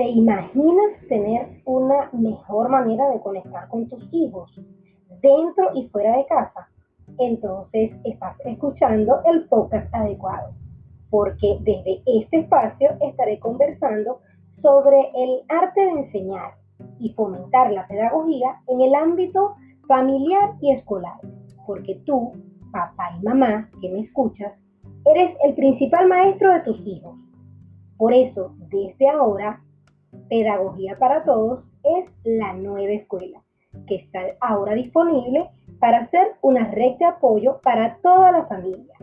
¿Te imaginas tener una mejor manera de conectar con tus hijos dentro y fuera de casa? Entonces estás escuchando el podcast adecuado, porque desde este espacio estaré conversando sobre el arte de enseñar y fomentar la pedagogía en el ámbito familiar y escolar, porque tú, papá y mamá que me escuchas, eres el principal maestro de tus hijos. Por eso, desde ahora, Pedagogía para Todos es la nueva escuela, que está ahora disponible para ser una red de apoyo para toda la familia,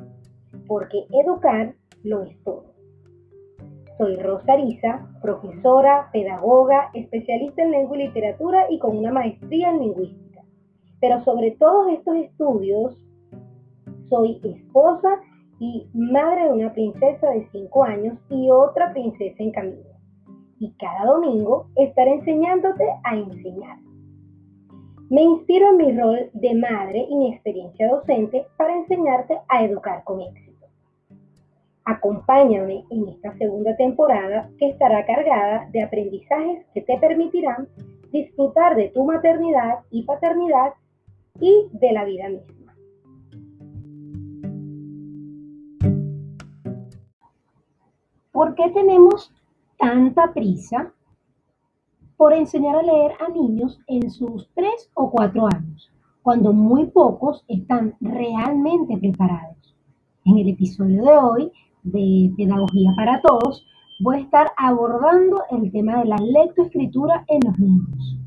porque educar lo es todo. Soy Rosa Arisa, profesora, pedagoga, especialista en lengua y literatura y con una maestría en lingüística. Pero sobre todos estos estudios, soy esposa y madre de una princesa de 5 años y otra princesa en camino. Y cada domingo estaré enseñándote a enseñar. Me inspiro en mi rol de madre y mi experiencia docente para enseñarte a educar con éxito. Acompáñame en esta segunda temporada que estará cargada de aprendizajes que te permitirán disfrutar de tu maternidad y paternidad y de la vida misma. ¿Por qué tenemos tanta prisa por enseñar a leer a niños en sus 3 o 4 años, cuando muy pocos están realmente preparados? En el episodio de hoy de Pedagogía para Todos, voy a estar abordando el tema de la lectoescritura en los niños,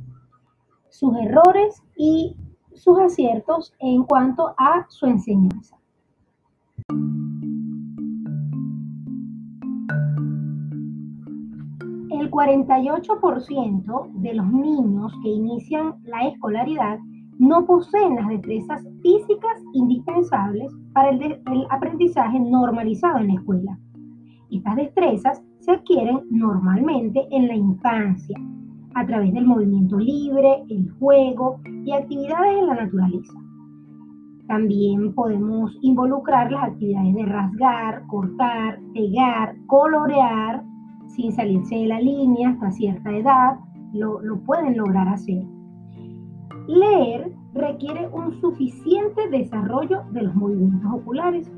sus errores y sus aciertos en cuanto a su enseñanza. El 48% de los niños que inician la escolaridad no poseen las destrezas físicas indispensables para el, aprendizaje normalizado en la escuela. Estas destrezas se adquieren normalmente en la infancia, a través del movimiento libre, el juego y actividades en la naturaleza. También podemos involucrar las actividades de rasgar, cortar, pegar, colorear, sin salirse de la línea hasta cierta edad, lo, lo pueden lograr hacer. Leer requiere un suficiente desarrollo de los movimientos oculares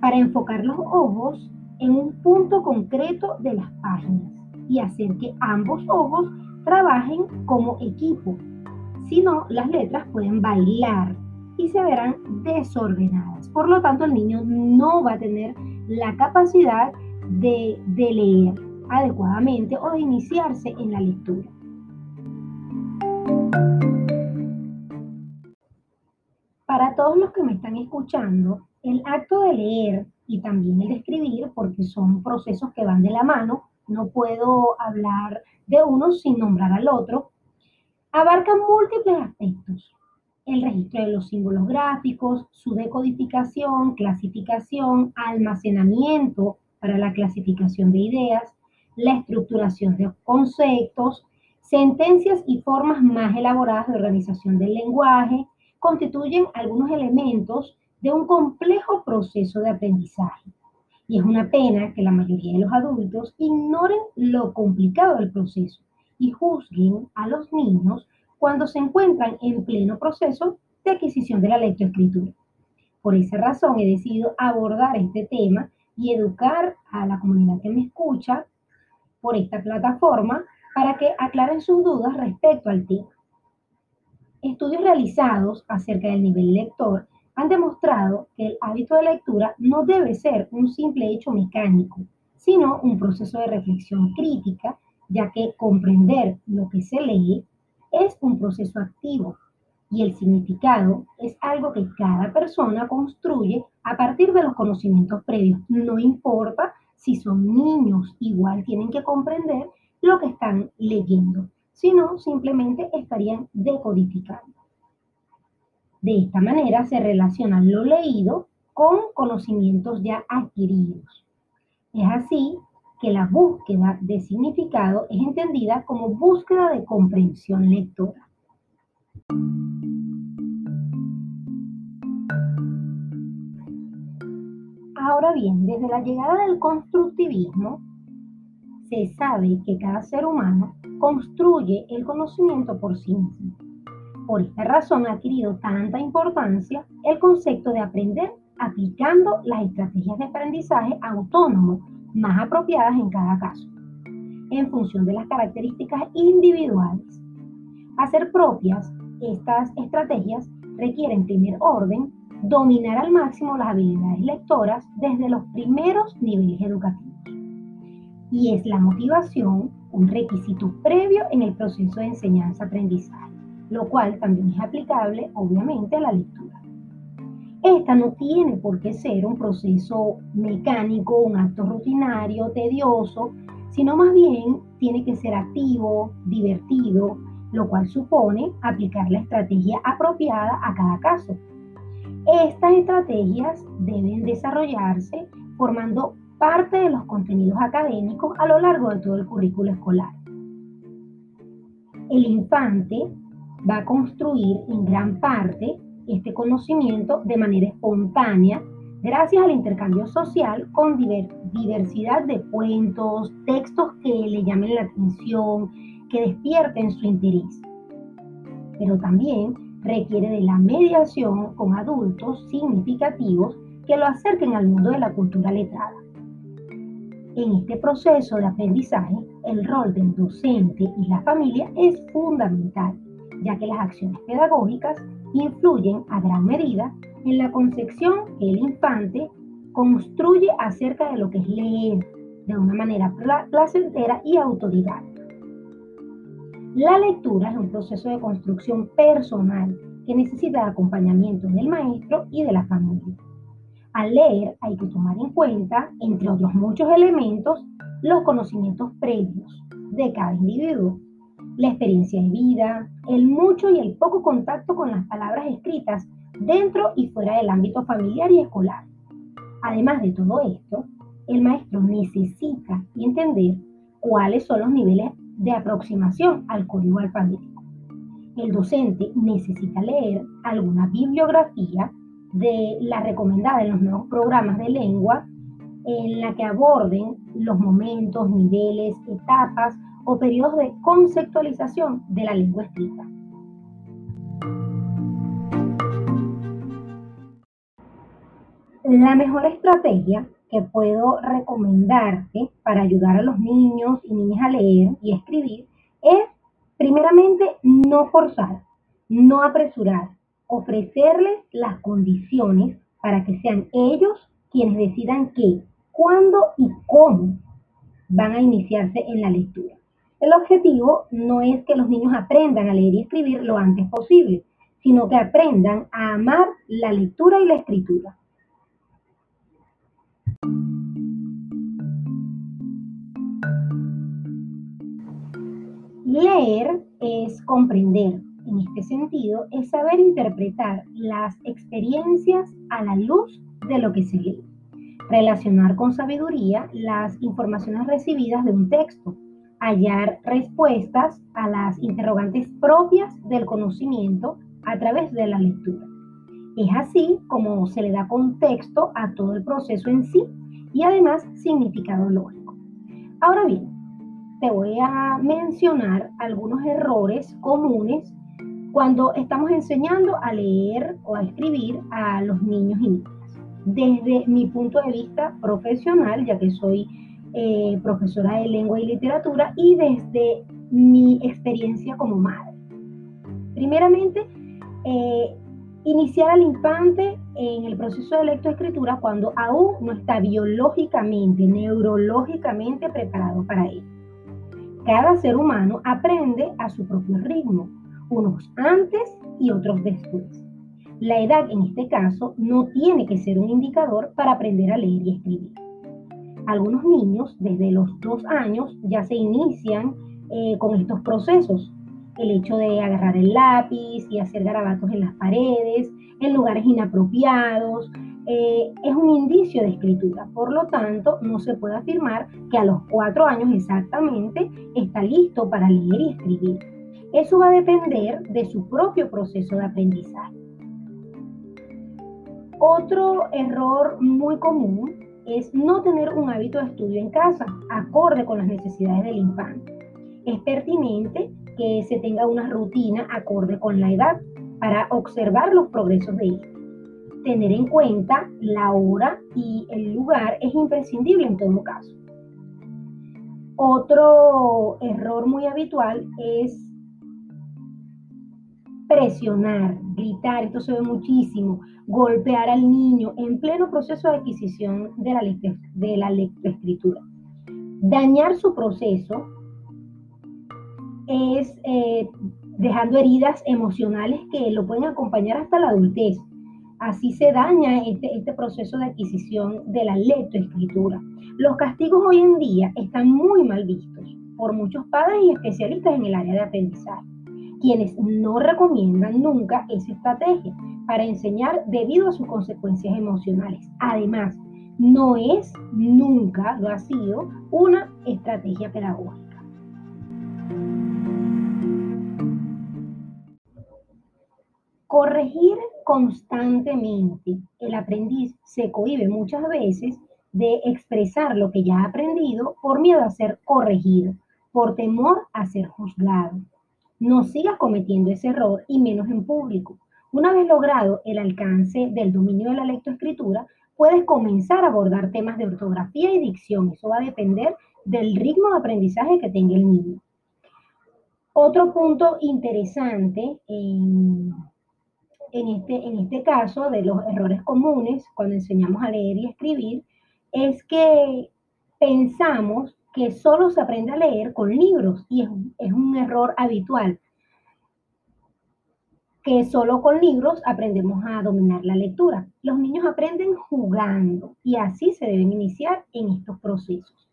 para enfocar los ojos en un punto concreto de las páginas y hacer que ambos ojos trabajen como equipo. Si no, las letras pueden bailar y se verán desordenadas. Por lo tanto, el niño no va a tener la capacidad de leer adecuadamente o de iniciarse en la lectura. Para todos los que me están escuchando, el acto de leer y también el de escribir, porque son procesos que van de la mano, no puedo hablar de uno sin nombrar al otro, abarcan múltiples aspectos. El registro de los símbolos gráficos, su decodificación, clasificación, almacenamiento para la clasificación de ideas, la estructuración de conceptos, sentencias y formas más elaboradas de organización del lenguaje, constituyen algunos elementos de un complejo proceso de aprendizaje. Y es una pena que la mayoría de los adultos ignoren lo complicado del proceso y juzguen a los niños cuando se encuentran en pleno proceso de adquisición de la lectoescritura. Por esa razón he decidido abordar este tema y educar a la comunidad que me escucha por esta plataforma para que aclaren sus dudas respecto al tema. Estudios realizados acerca del nivel lector han demostrado que el hábito de lectura no debe ser un simple hecho mecánico, sino un proceso de reflexión crítica, ya que comprender lo que se lee es un proceso activo y el significado es algo que cada persona construye a partir de los conocimientos previos. No importa si son niños, igual tienen que comprender lo que están leyendo sino simplemente estarían decodificando. De esta manera se relaciona lo leído con conocimientos ya adquiridos. Es así que la búsqueda de significado es entendida como búsqueda de comprensión lectora. Ahora bien, desde la llegada del constructivismo, se sabe que cada ser humano construye el conocimiento por sí mismo. Por esta razón ha adquirido tanta importancia el concepto de aprender aplicando las estrategias de aprendizaje autónomo más apropiadas en cada caso, en función de las características individuales. Hacer propias estas estrategias requiere en primer orden dominar al máximo las habilidades lectoras desde los primeros niveles educativos. Y es la motivación un requisito previo en el proceso de enseñanza-aprendizaje, lo cual también es aplicable obviamente a la lectura. Esta no tiene por qué ser un proceso mecánico, un acto rutinario, tedioso, sino más bien tiene que ser activo, divertido, lo cual supone aplicar la estrategia apropiada a cada caso. Estas estrategias deben desarrollarse formando parte de los contenidos académicos a lo largo de todo el currículo escolar. El infante va a construir en gran parte este conocimiento de manera espontánea gracias al intercambio social con diversidad de cuentos, textos que le llamen la atención, que despierten su interés. Pero también requiere de la mediación con adultos significativos que lo acerquen al mundo de la cultura letrada. En este proceso de aprendizaje, el rol del docente y la familia es fundamental, ya que las acciones pedagógicas influyen a gran medida en la concepción que el infante construye acerca de lo que es leer de una manera placentera y autodidacta. La lectura es un proceso de construcción personal que necesita de acompañamiento del maestro y de la familia. Al leer hay que tomar en cuenta, entre otros muchos elementos, los conocimientos previos de cada individuo, la experiencia de vida, el mucho y el poco contacto con las palabras escritas dentro y fuera del ámbito familiar y escolar. Además de todo esto, el maestro necesita entender cuáles son los niveles de aproximación al código alfabético. El docente necesita leer alguna bibliografía de la recomendada en los nuevos programas de lengua en la que aborden los momentos, niveles, etapas o periodos de conceptualización de la lengua escrita. La mejor estrategia que puedo recomendarte para ayudar a los niños y niñas a leer y escribir es, primeramente, no forzar, no apresurar, ofrecerles las condiciones para que sean ellos quienes decidan qué, cuándo y cómo van a iniciarse en la lectura. El objetivo no es que los niños aprendan a leer y escribir lo antes posible, sino que aprendan a amar la lectura y la escritura. Leer es comprender. En este sentido, es saber interpretar las experiencias a la luz de lo que se lee. Relacionar con sabiduría las informaciones recibidas de un texto. Hallar respuestas a las interrogantes propias del conocimiento a través de la lectura. Es así como se le da contexto a todo el proceso en sí y además significado lógico. Ahora bien, te voy a mencionar algunos errores comunes cuando estamos enseñando a leer o a escribir a los niños y niñas. Desde mi punto de vista profesional, ya que soy eh, profesora de lengua y literatura, y desde mi experiencia como madre. Primeramente, eh, iniciar al infante en el proceso de lectoescritura cuando aún no está biológicamente, neurológicamente preparado para ello. Cada ser humano aprende a su propio ritmo, unos antes y otros después. La edad en este caso no tiene que ser un indicador para aprender a leer y escribir. Algunos niños desde los dos años ya se inician eh, con estos procesos. El hecho de agarrar el lápiz y hacer garabatos en las paredes, en lugares inapropiados, eh, es un indicio de escritura. Por lo tanto, no se puede afirmar que a los cuatro años exactamente está listo para leer y escribir. Eso va a depender de su propio proceso de aprendizaje. Otro error muy común es no tener un hábito de estudio en casa, acorde con las necesidades del infante. Es pertinente que se tenga una rutina acorde con la edad para observar los progresos de él. Tener en cuenta la hora y el lugar es imprescindible en todo caso. Otro error muy habitual es presionar, gritar, esto se ve muchísimo, golpear al niño en pleno proceso de adquisición de la, de la lectoescritura. Dañar su proceso es eh, dejando heridas emocionales que lo pueden acompañar hasta la adultez. Así se daña este, este proceso de adquisición de la lectoescritura. Los castigos hoy en día están muy mal vistos por muchos padres y especialistas en el área de aprendizaje quienes no recomiendan nunca esa estrategia para enseñar debido a sus consecuencias emocionales. Además, no es, nunca lo ha sido, una estrategia pedagógica. Corregir constantemente. El aprendiz se cohibe muchas veces de expresar lo que ya ha aprendido por miedo a ser corregido, por temor a ser juzgado. No sigas cometiendo ese error y menos en público. Una vez logrado el alcance del dominio de la lectoescritura, puedes comenzar a abordar temas de ortografía y dicción. Eso va a depender del ritmo de aprendizaje que tenga el niño. Otro punto interesante en, este, en este caso de los errores comunes cuando enseñamos a leer y escribir es que pensamos que solo se aprende a leer con libros y es, es un error habitual que solo con libros aprendemos a dominar la lectura. Los niños aprenden jugando y así se deben iniciar en estos procesos.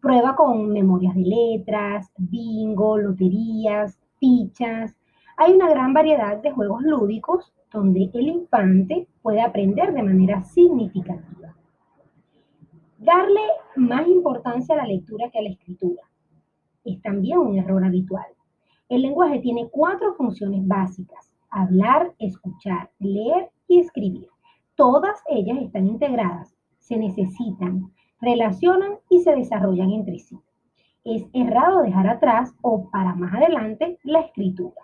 Prueba con memorias de letras, bingo, loterías, fichas. Hay una gran variedad de juegos lúdicos donde el infante puede aprender de manera significativa. Darle más importancia a la lectura que a la escritura es también un error habitual. El lenguaje tiene cuatro funciones básicas. Hablar, escuchar, leer y escribir. Todas ellas están integradas, se necesitan, relacionan y se desarrollan entre sí. Es errado dejar atrás o para más adelante la escritura.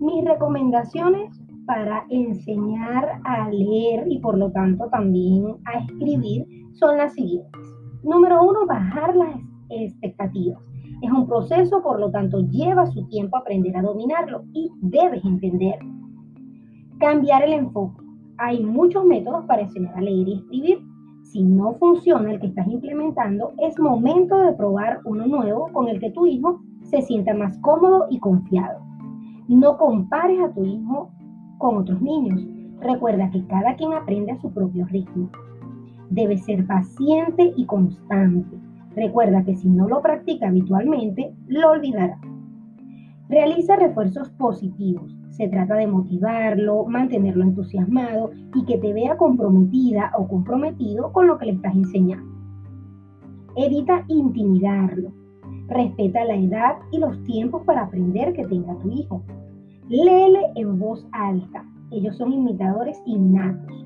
Mis recomendaciones para enseñar a leer y por lo tanto también a escribir son las siguientes. Número uno, bajar las expectativas. Es un proceso, por lo tanto lleva su tiempo aprender a dominarlo y debes entenderlo. Cambiar el enfoque. Hay muchos métodos para enseñar a leer y escribir. Si no funciona el que estás implementando, es momento de probar uno nuevo con el que tu hijo se sienta más cómodo y confiado. No compares a tu hijo con otros niños. Recuerda que cada quien aprende a su propio ritmo. Debes ser paciente y constante. Recuerda que si no lo practica habitualmente, lo olvidará. Realiza refuerzos positivos. Se trata de motivarlo, mantenerlo entusiasmado y que te vea comprometida o comprometido con lo que le estás enseñando. Evita intimidarlo. Respeta la edad y los tiempos para aprender que tenga tu hijo. Léele en voz alta. Ellos son imitadores innatos.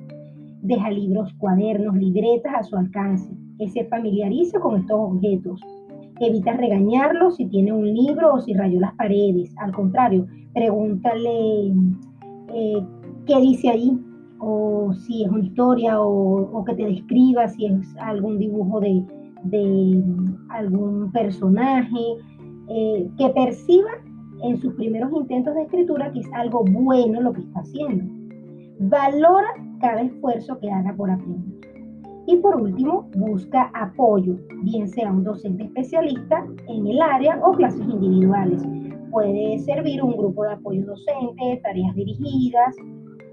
Deja libros, cuadernos, libretas a su alcance. Que se familiarice con estos objetos. Evita regañarlo si tiene un libro o si rayó las paredes. Al contrario, pregúntale eh, qué dice ahí, o si es una historia, o que te describa si es algún dibujo de, de algún personaje, eh, que perciba en sus primeros intentos de escritura que es algo bueno lo que está haciendo. Valora cada esfuerzo que haga por aprender. Y por último, busca apoyo, bien sea un docente especialista en el área o clases individuales. Puede servir un grupo de apoyo docente, tareas dirigidas,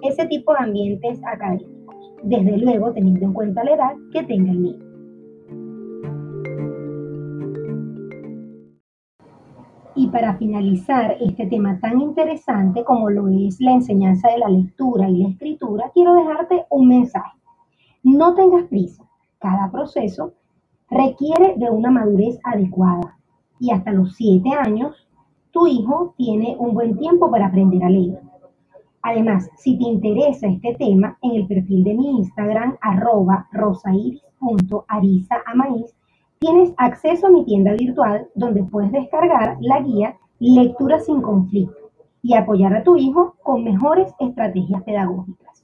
ese tipo de ambientes académicos. Desde luego, teniendo en cuenta la edad que tenga el niño. Y para finalizar este tema tan interesante como lo es la enseñanza de la lectura y la escritura, quiero dejarte un mensaje. No tengas prisa. Cada proceso requiere de una madurez adecuada. Y hasta los siete años, tu hijo tiene un buen tiempo para aprender a leer. Además, si te interesa este tema, en el perfil de mi Instagram, arroba rosairis.arizaamaiz, tienes acceso a mi tienda virtual donde puedes descargar la guía Lectura sin conflicto y apoyar a tu hijo con mejores estrategias pedagógicas.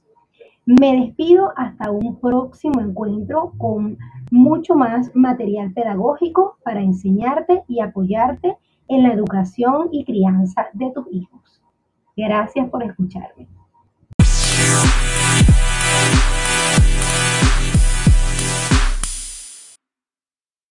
Me despido hasta un próximo encuentro con mucho más material pedagógico para enseñarte y apoyarte en la educación y crianza de tus hijos. Gracias por escucharme.